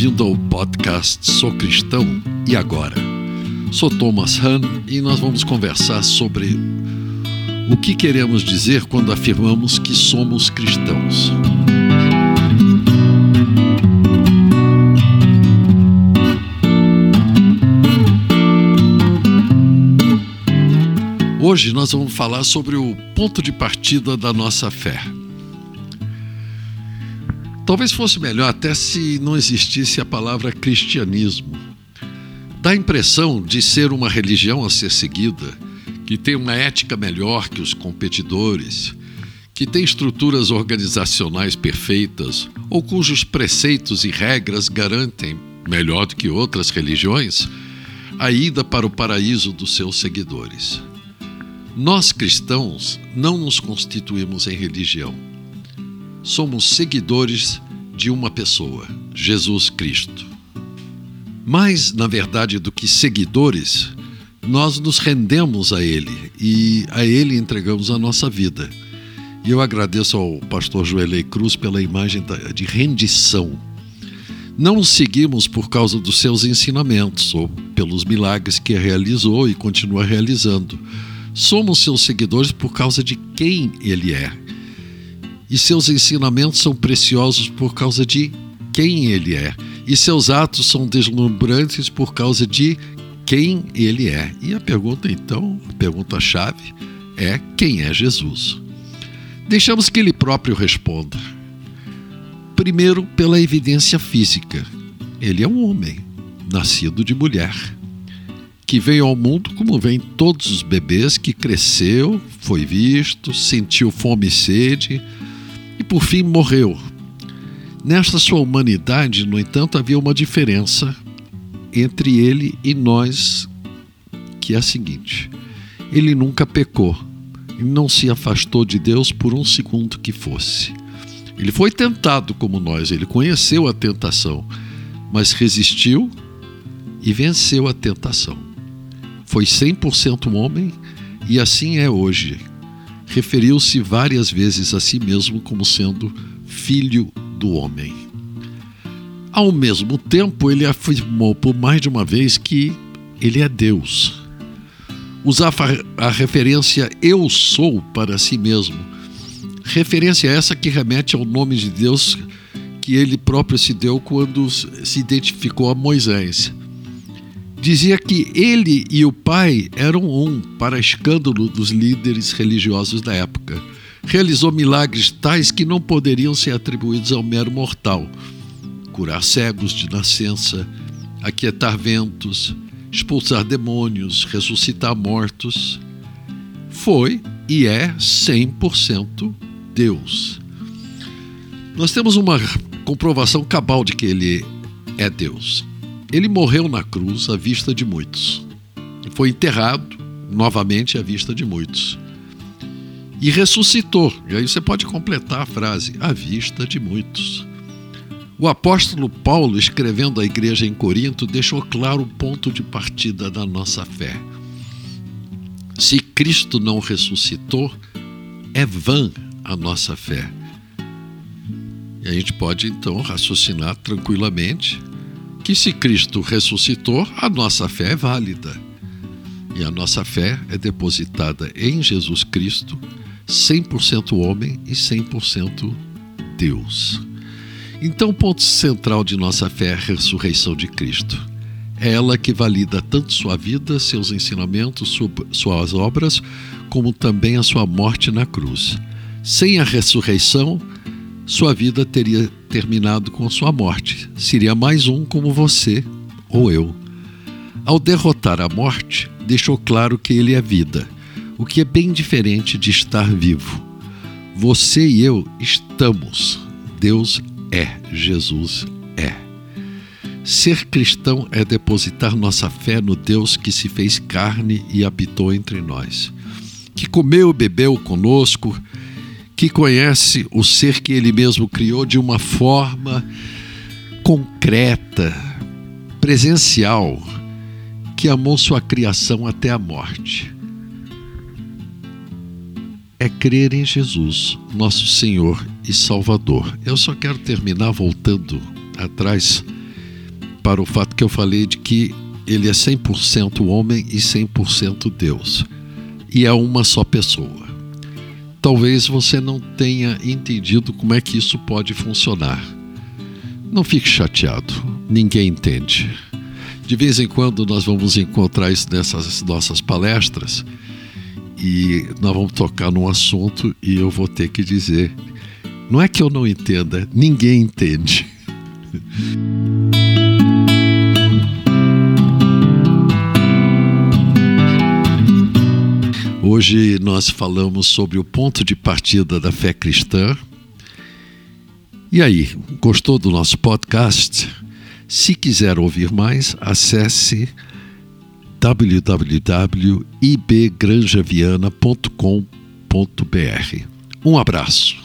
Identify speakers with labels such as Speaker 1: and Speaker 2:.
Speaker 1: bem-vindo ao podcast Sou Cristão e Agora. Sou Thomas Hahn e nós vamos conversar sobre o que queremos dizer quando afirmamos que somos cristãos. Hoje nós vamos falar sobre o ponto de partida da nossa fé. Talvez fosse melhor até se não existisse a palavra cristianismo. Dá a impressão de ser uma religião a ser seguida, que tem uma ética melhor que os competidores, que tem estruturas organizacionais perfeitas ou cujos preceitos e regras garantem, melhor do que outras religiões, a ida para o paraíso dos seus seguidores. Nós cristãos não nos constituímos em religião somos seguidores de uma pessoa, Jesus Cristo. Mais, na verdade, do que seguidores, nós nos rendemos a Ele e a Ele entregamos a nossa vida. E eu agradeço ao pastor Joelei Cruz pela imagem de rendição. Não o seguimos por causa dos seus ensinamentos ou pelos milagres que realizou e continua realizando. Somos seus seguidores por causa de quem ele é e seus ensinamentos são preciosos por causa de quem ele é, e seus atos são deslumbrantes por causa de quem ele é. E a pergunta, então, a pergunta-chave é: quem é Jesus? Deixamos que ele próprio responda. Primeiro, pela evidência física. Ele é um homem, nascido de mulher, que veio ao mundo como vêm todos os bebês, que cresceu, foi visto, sentiu fome e sede por fim morreu. Nesta sua humanidade, no entanto, havia uma diferença entre ele e nós, que é a seguinte: ele nunca pecou, e não se afastou de Deus por um segundo que fosse. Ele foi tentado como nós, ele conheceu a tentação, mas resistiu e venceu a tentação. Foi 100% homem e assim é hoje referiu-se várias vezes a si mesmo como sendo filho do homem. Ao mesmo tempo, ele afirmou por mais de uma vez que ele é Deus. Usar a referência eu sou para si mesmo, referência essa que remete ao nome de Deus que ele próprio se deu quando se identificou a Moisés dizia que ele e o pai eram um, para escândalo dos líderes religiosos da época. Realizou milagres tais que não poderiam ser atribuídos ao mero mortal: curar cegos de nascença, aquietar ventos, expulsar demônios, ressuscitar mortos. Foi e é 100% Deus. Nós temos uma comprovação cabal de que ele é Deus. Ele morreu na cruz à vista de muitos. Foi enterrado novamente à vista de muitos. E ressuscitou. E aí você pode completar a frase: à vista de muitos. O apóstolo Paulo, escrevendo à igreja em Corinto, deixou claro o ponto de partida da nossa fé. Se Cristo não ressuscitou, é vã a nossa fé. E a gente pode então raciocinar tranquilamente que se Cristo ressuscitou, a nossa fé é válida. E a nossa fé é depositada em Jesus Cristo, 100% homem e 100% Deus. Então, o ponto central de nossa fé é a ressurreição de Cristo. É ela que valida tanto sua vida, seus ensinamentos, suas obras, como também a sua morte na cruz. Sem a ressurreição, sua vida teria terminado com sua morte. Seria mais um como você ou eu. Ao derrotar a morte, deixou claro que ele é vida, o que é bem diferente de estar vivo. Você e eu estamos. Deus é. Jesus é. Ser cristão é depositar nossa fé no Deus que se fez carne e habitou entre nós, que comeu bebeu conosco, que conhece o ser que ele mesmo criou de uma forma concreta, presencial, que amou sua criação até a morte. É crer em Jesus, nosso Senhor e Salvador. Eu só quero terminar voltando atrás para o fato que eu falei de que ele é 100% homem e 100% Deus. E é uma só pessoa. Talvez você não tenha entendido como é que isso pode funcionar. Não fique chateado, ninguém entende. De vez em quando nós vamos encontrar isso nessas nossas palestras e nós vamos tocar num assunto e eu vou ter que dizer: não é que eu não entenda, ninguém entende. Hoje nós falamos sobre o ponto de partida da fé cristã. E aí, gostou do nosso podcast? Se quiser ouvir mais, acesse www.ibgranjaviana.com.br. Um abraço.